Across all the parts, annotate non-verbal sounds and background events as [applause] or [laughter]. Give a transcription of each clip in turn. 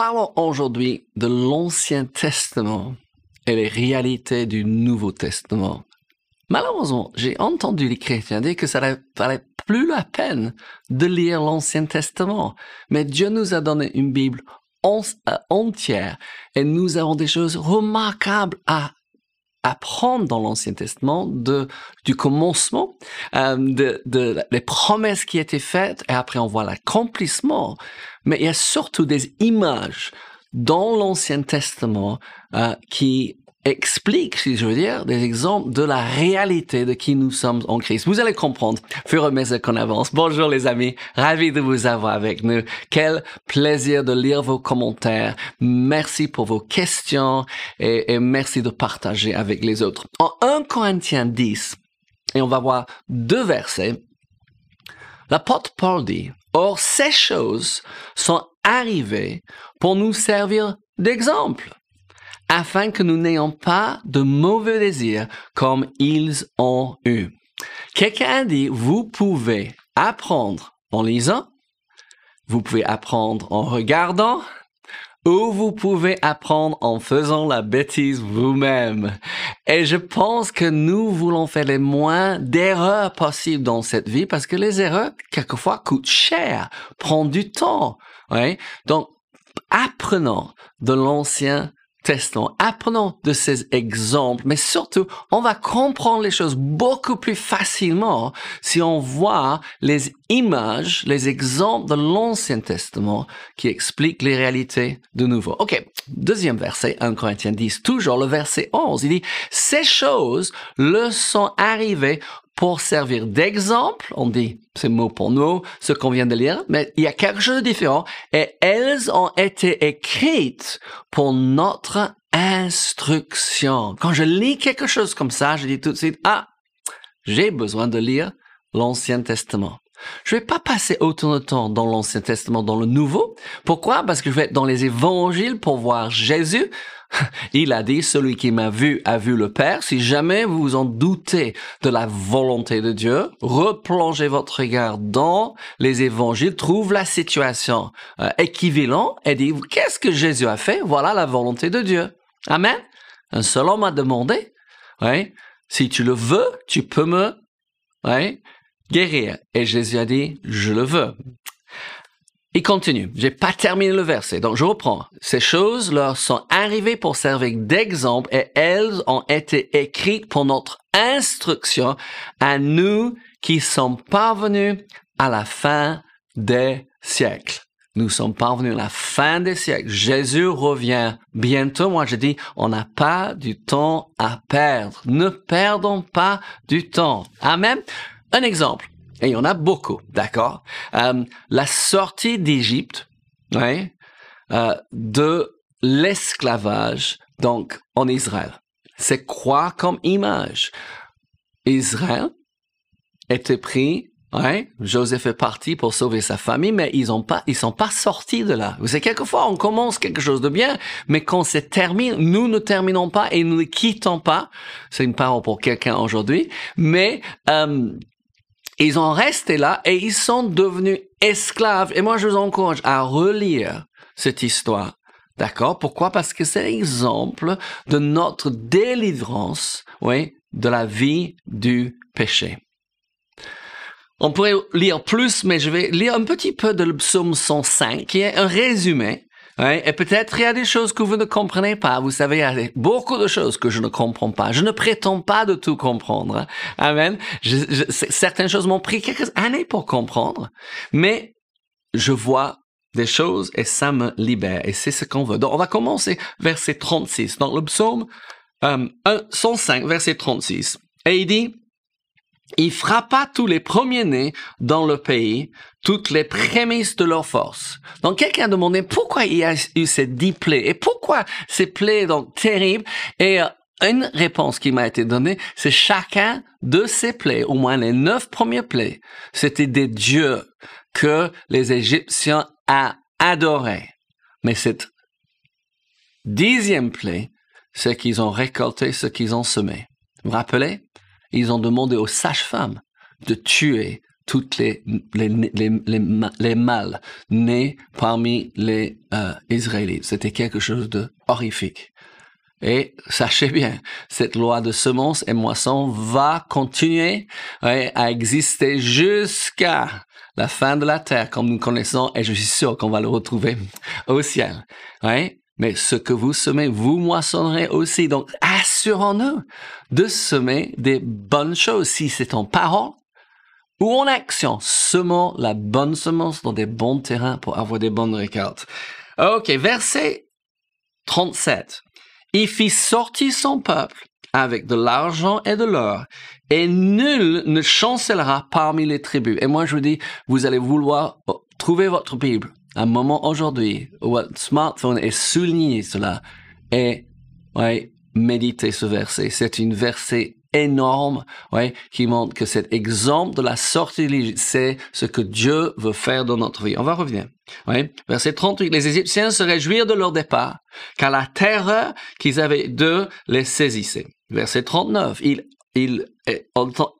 parlons aujourd'hui de l'Ancien Testament et les réalités du Nouveau Testament. Malheureusement, j'ai entendu les chrétiens dire que ça ne valait plus la peine de lire l'Ancien Testament. Mais Dieu nous a donné une Bible euh, entière et nous avons des choses remarquables à apprendre dans l'Ancien Testament de, du commencement, euh, de, de les promesses qui étaient faites et après on voit l'accomplissement. Mais il y a surtout des images dans l'Ancien Testament euh, qui explique, si je veux dire, des exemples de la réalité de qui nous sommes en Christ. Vous allez comprendre, fur et à mesure qu'on avance. Bonjour les amis, ravi de vous avoir avec nous. Quel plaisir de lire vos commentaires. Merci pour vos questions et, merci de partager avec les autres. En 1 Corinthiens 10, et on va voir deux versets, l'apôtre Paul dit, Or ces choses sont arrivées pour nous servir d'exemple afin que nous n'ayons pas de mauvais désirs comme ils ont eu. Quelqu'un a dit, vous pouvez apprendre en lisant, vous pouvez apprendre en regardant, ou vous pouvez apprendre en faisant la bêtise vous-même. Et je pense que nous voulons faire les moins d'erreurs possibles dans cette vie parce que les erreurs, quelquefois, coûtent cher, prennent du temps. Ouais. Donc, apprenons de l'ancien testons, apprenons de ces exemples, mais surtout, on va comprendre les choses beaucoup plus facilement si on voit les images, les exemples de l'Ancien Testament qui expliquent les réalités de nouveau. OK, deuxième verset, 1 Corinthiens 10, toujours le verset 11, il dit, ces choses le sont arrivées pour servir d'exemple, on dit c'est mot pour nous, ce qu'on vient de lire, mais il y a quelque chose de différent, et elles ont été écrites pour notre instruction. Quand je lis quelque chose comme ça, je dis tout de suite, ah, j'ai besoin de lire l'Ancien Testament. Je vais pas passer autant de temps dans l'Ancien Testament, dans le Nouveau. Pourquoi? Parce que je vais être dans les évangiles pour voir Jésus. [laughs] Il a dit, celui qui m'a vu a vu le Père. Si jamais vous en doutez de la volonté de Dieu, replongez votre regard dans les évangiles, trouve la situation euh, équivalente et dit, qu'est-ce que Jésus a fait? Voilà la volonté de Dieu. Amen. Un seul homme a demandé, si tu le veux, tu peux me, guérir. Et Jésus a dit, je le veux. Il continue. J'ai pas terminé le verset. Donc, je reprends. Ces choses leur sont arrivées pour servir d'exemple et elles ont été écrites pour notre instruction à nous qui sommes parvenus à la fin des siècles. Nous sommes parvenus à la fin des siècles. Jésus revient bientôt. Moi, je dis, on n'a pas du temps à perdre. Ne perdons pas du temps. Amen. Un exemple, et il y en a beaucoup, d'accord? Euh, La sortie d'Égypte, ouais, euh, de l'esclavage, donc en Israël. C'est quoi comme image Israël était pris Ouais, Joseph est parti pour sauver sa famille, mais ils ont pas, ils sont pas sortis de là. Vous savez, quelquefois, on commence quelque chose de bien, mais quand c'est terminé, nous ne terminons pas et nous ne quittons pas. C'est une parole pour quelqu'un aujourd'hui, mais euh, ils ont resté là et ils sont devenus esclaves. Et moi, je vous encourage à relire cette histoire. D'accord? Pourquoi? Parce que c'est l'exemple de notre délivrance, oui, de la vie du péché. On pourrait lire plus, mais je vais lire un petit peu de le psaume 105, qui est un résumé et peut-être il y a des choses que vous ne comprenez pas. Vous savez, il y a beaucoup de choses que je ne comprends pas. Je ne prétends pas de tout comprendre. Amen. certaines choses m'ont pris quelques années pour comprendre, mais je vois des choses et ça me libère. Et c'est ce qu'on veut. Donc, on va commencer verset 36. Dans le psaume euh, 105, verset 36. Et il dit, il frappa tous les premiers-nés dans le pays, toutes les prémices de leur force. Donc quelqu'un a demandé pourquoi il y a eu ces dix plaies et pourquoi ces plaies donc terribles et euh, une réponse qui m'a été donnée, c'est chacun de ces plaies, au moins les neuf premiers plaies, c'était des dieux que les Égyptiens a adorés. Mais cette dixième plaie, c'est qu'ils ont récolté ce qu'ils ont semé. Vous vous rappelez? Ils ont demandé aux sages-femmes de tuer toutes les, les, les, les, mâles nés parmi les euh, Israélites. C'était quelque chose de horrifique. Et sachez bien, cette loi de semences et moissons va continuer à exister jusqu'à la fin de la terre, comme nous connaissons, et je suis sûr qu'on va le retrouver au ciel. Mais ce que vous semez, vous moissonnerez aussi. Donc, assurons-nous de semer des bonnes choses. Si c'est en parole ou en action, semons la bonne semence dans des bons terrains pour avoir des bonnes récoltes. Ok, verset 37. Il fit sortir son peuple avec de l'argent et de l'or, et nul ne chancellera parmi les tribus. Et moi, je vous dis, vous allez vouloir trouver votre Bible un moment aujourd'hui où votre smartphone est souligné cela et ouais, méditer ce verset. C'est une verset énorme, ouais, qui montre que cet exemple de la sortie de c'est ce que Dieu veut faire dans notre vie. On va revenir. Ouais. Verset 38. Les Égyptiens se réjouirent de leur départ, car la terreur qu'ils avaient d'eux les saisissait. Verset 39. Il, il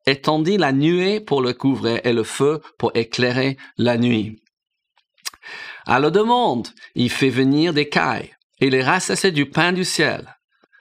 étendit la nuée pour le couvrir et le feu pour éclairer la nuit. À la demande, il fait venir des cailles et les rassassait du pain du ciel.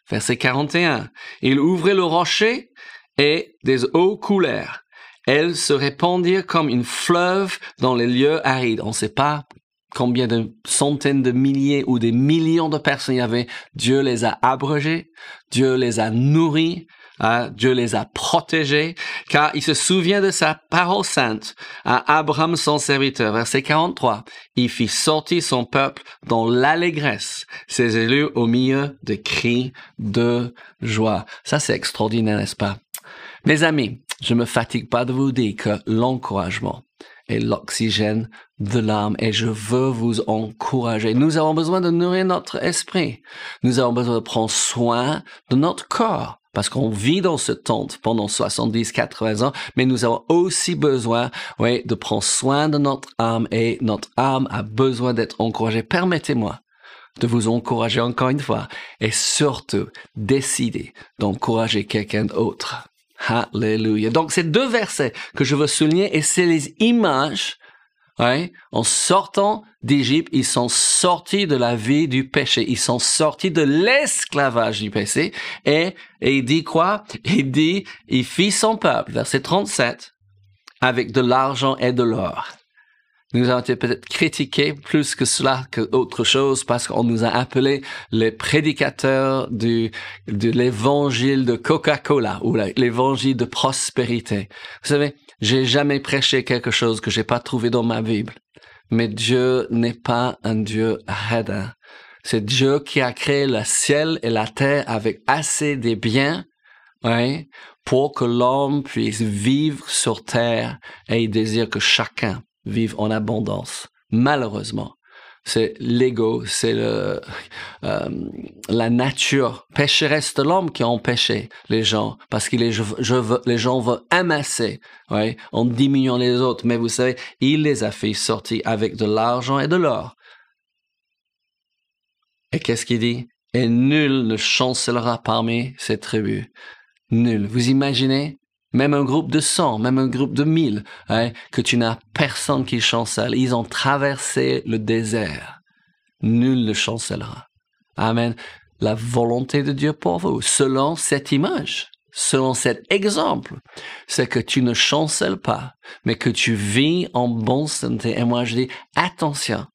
Verset 41. Il ouvrait le rocher et des eaux coulèrent. Elles se répandirent comme une fleuve dans les lieux arides. On ne sait pas combien de centaines de milliers ou des millions de personnes il y avait. Dieu les a abrogés. Dieu les a nourris. Ah, Dieu les a protégés, car il se souvient de sa parole sainte à Abraham son serviteur. Verset 43. Il fit sortir son peuple dans l'allégresse, ses élus au milieu de cris de joie. Ça, c'est extraordinaire, n'est-ce pas? Mes amis, je me fatigue pas de vous dire que l'encouragement est l'oxygène de l'âme et je veux vous encourager. Nous avons besoin de nourrir notre esprit. Nous avons besoin de prendre soin de notre corps parce qu'on vit dans ce temps pendant 70, 80 ans, mais nous avons aussi besoin, oui, de prendre soin de notre âme et notre âme a besoin d'être encouragée. Permettez-moi de vous encourager encore une fois et surtout décider d'encourager quelqu'un d'autre. Alléluia. Donc, c'est deux versets que je veux souligner et c'est les images en sortant d'Égypte, ils sont sortis de la vie du péché. Ils sont sortis de l'esclavage du péché. Et, et il dit quoi? Il dit, il fit son peuple, verset 37, avec de l'argent et de l'or. Nous avons été peut-être critiqués plus que cela que autre chose parce qu'on nous a appelés les prédicateurs du, de l'évangile de Coca-Cola ou l'évangile de prospérité. Vous savez, j'ai jamais prêché quelque chose que j'ai pas trouvé dans ma Bible. Mais Dieu n'est pas un Dieu radin. C'est Dieu qui a créé le ciel et la terre avec assez de biens, ouais, pour que l'homme puisse vivre sur terre et il désire que chacun vive en abondance. Malheureusement, c'est l'ego, c'est le, euh, la nature pécheresse de l'homme qui a empêché les gens, parce que les, les gens veulent amasser, ouais, en diminuant les autres. Mais vous savez, il les a fait sortir avec de l'argent et de l'or. Et qu'est-ce qu'il dit? Et nul ne chancellera parmi ces tribus. Nul. Vous imaginez? Même un groupe de 100, même un groupe de 1000, hein, que tu n'as personne qui chancelle. Ils ont traversé le désert. Nul ne chancellera. Amen. La volonté de Dieu pour vous, selon cette image, selon cet exemple, c'est que tu ne chancelles pas, mais que tu vis en bonne santé. Et moi, je dis, attention,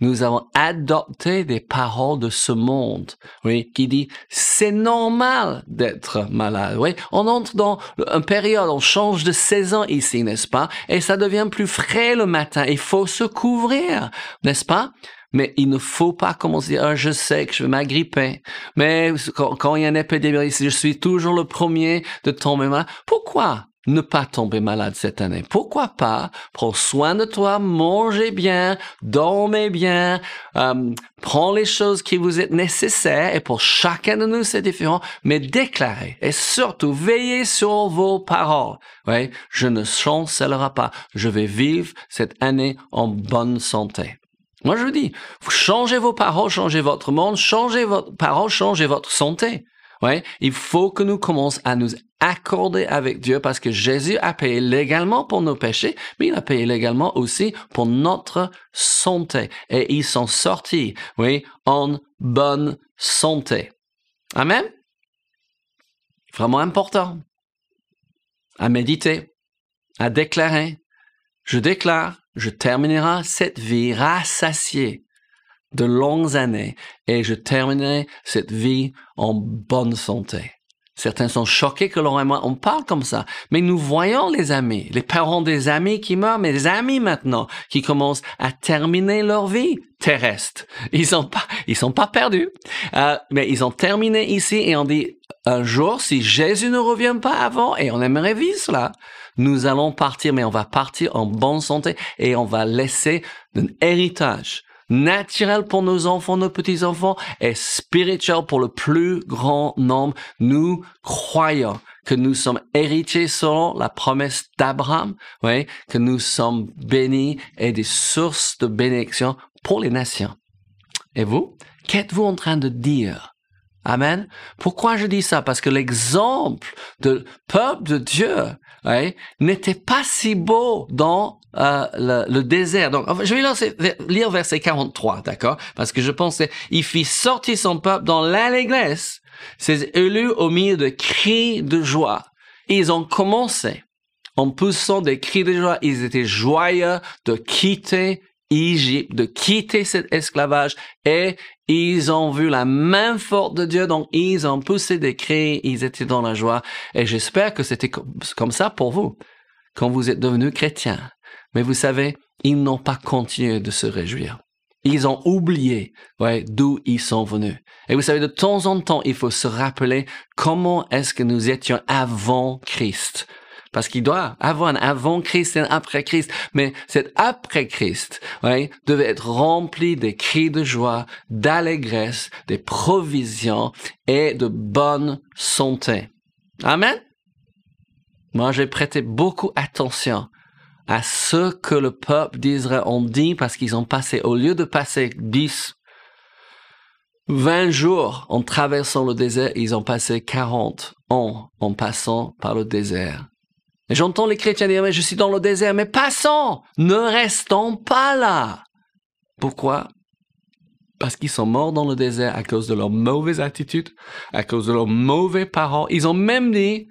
nous avons adopté des paroles de ce monde, oui, qui dit c'est normal d'être malade. Oui, on entre dans une période, on change de saison ici, n'est-ce pas? Et ça devient plus frais le matin. Il faut se couvrir, n'est-ce pas? Mais il ne faut pas commencer ah, je sais que je vais m'agripper. Mais quand, quand, il y a une épidémie, je suis toujours le premier de tomber malade. Pourquoi? Ne pas tomber malade cette année. Pourquoi pas prends soin de toi, mangez bien, dormez bien, euh, prends les choses qui vous sont nécessaires et pour chacun de nous c'est différent, mais déclarez et surtout veillez sur vos paroles. Oui, je ne chancellerai pas, je vais vivre cette année en bonne santé. Moi je vous dis, changez vos paroles, changez votre monde, changez votre parole, changez votre santé. Ouais, il faut que nous commencions à nous accorder avec Dieu parce que Jésus a payé légalement pour nos péchés, mais il a payé légalement aussi pour notre santé. Et ils sont sortis, oui, en bonne santé. Amen. Vraiment important à méditer, à déclarer. Je déclare, je terminerai cette vie rassasiée de longues années et je terminerai cette vie en bonne santé. Certains sont choqués que l'on on parle comme ça. Mais nous voyons les amis, les parents des amis qui meurent, mais les amis maintenant qui commencent à terminer leur vie terrestre. Ils sont pas, ils sont pas perdus, euh, mais ils ont terminé ici et on dit un jour, si Jésus ne revient pas avant, et on aimerait vivre cela, nous allons partir, mais on va partir en bonne santé et on va laisser un héritage naturel pour nos enfants, nos petits-enfants et spirituel pour le plus grand nombre. Nous croyons que nous sommes héritiers selon la promesse d'Abraham, oui, que nous sommes bénis et des sources de bénédiction pour les nations. Et vous, qu'êtes-vous en train de dire? Amen. Pourquoi je dis ça? Parce que l'exemple de peuple de Dieu n'était pas si beau dans euh, le, désert. Donc, je vais lire, verset 43, d'accord? Parce que je pensais, il fit sortir son peuple dans l'allégresse, ses élus au milieu de cris de joie. Ils ont commencé en poussant des cris de joie. Ils étaient joyeux de quitter Égypte, de quitter cet esclavage et ils ont vu la main forte de Dieu, donc ils ont poussé des cris, ils étaient dans la joie. Et j'espère que c'était comme ça pour vous quand vous êtes devenus chrétiens. Mais vous savez, ils n'ont pas continué de se réjouir. Ils ont oublié d'où ils sont venus. Et vous savez, de temps en temps, il faut se rappeler comment est-ce que nous étions avant Christ. Parce qu'il doit avoir un avant Christ et un après Christ. Mais cet après Christ, devait être rempli des cris de joie, d'allégresse, des provisions et de bonne santé. Amen. Moi, j'ai prêté beaucoup attention à ce que le peuple d'Israël ont dit parce qu'ils ont passé, au lieu de passer 10, 20 jours en traversant le désert, ils ont passé 40 ans en passant par le désert. J'entends les chrétiens dire, mais je suis dans le désert, mais passons, ne restons pas là. Pourquoi? Parce qu'ils sont morts dans le désert à cause de leur mauvaise attitude, à cause de leurs mauvais parents. Ils ont même dit,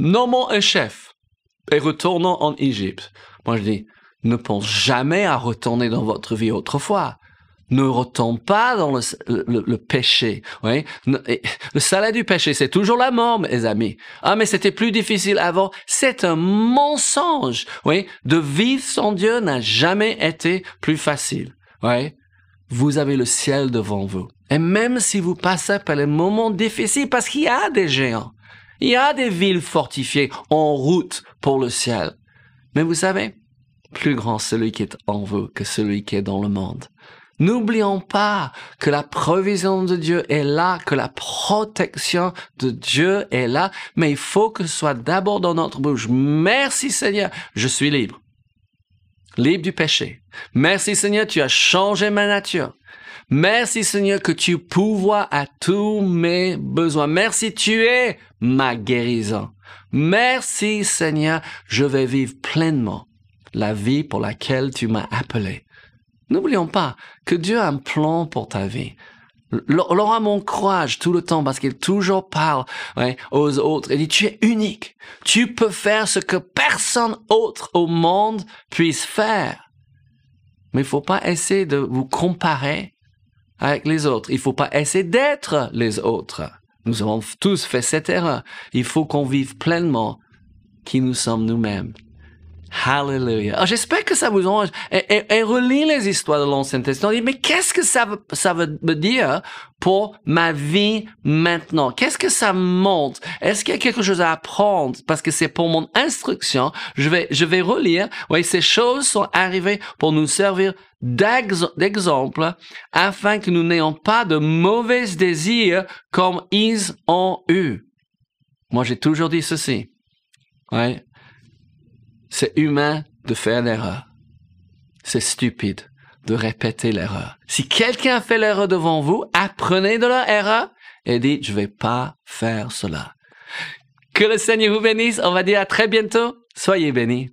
nommons un chef et retournons en Égypte. Moi je dis, ne pense jamais à retourner dans votre vie autrefois ne retombe pas dans le, péché. Oui? Le salaire du péché, c'est toujours la mort, mes amis. Ah, mais c'était plus difficile avant. C'est un mensonge. Oui? De vivre sans Dieu n'a jamais été plus facile. Oui? Vous avez le ciel devant vous. Et même si vous passez par les moments difficiles, parce qu'il y a des géants, il y a des villes fortifiées en route pour le ciel. Mais vous savez, plus grand celui qui est en vous que celui qui est dans le monde. N'oublions pas que la provision de Dieu est là, que la protection de Dieu est là, mais il faut que ce soit d'abord dans notre bouche. Merci Seigneur, je suis libre. Libre du péché. Merci Seigneur, tu as changé ma nature. Merci Seigneur que tu pouvoies à tous mes besoins. Merci, tu es ma guérison. Merci Seigneur, je vais vivre pleinement la vie pour laquelle tu m'as appelé. N'oublions pas que Dieu a un plan pour ta vie. Laura m'encourage tout le temps parce qu'il toujours parle aux autres. Il dit, tu es unique. Tu peux faire ce que personne autre au monde puisse faire. Mais il faut pas essayer de vous comparer avec les autres. Il faut pas essayer d'être les autres. Nous avons tous fait cette erreur. Il faut qu'on vive pleinement qui nous sommes nous-mêmes. Hallelujah. Ah, j'espère que ça vous encourage. Et, et, relis les histoires de l'Ancien Testament. Mais qu'est-ce que ça veut, ça veut dire pour ma vie maintenant? Qu'est-ce que ça montre? Est-ce qu'il y a quelque chose à apprendre? Parce que c'est pour mon instruction. Je vais, je vais relire. Oui, ces choses sont arrivées pour nous servir d'exemple afin que nous n'ayons pas de mauvais désirs comme ils ont eu. Moi, j'ai toujours dit ceci. Ouais. C'est humain de faire l'erreur. C'est stupide de répéter l'erreur. Si quelqu'un fait l'erreur devant vous, apprenez de leur erreur et dites, je vais pas faire cela. Que le Seigneur vous bénisse. On va dire à très bientôt. Soyez bénis.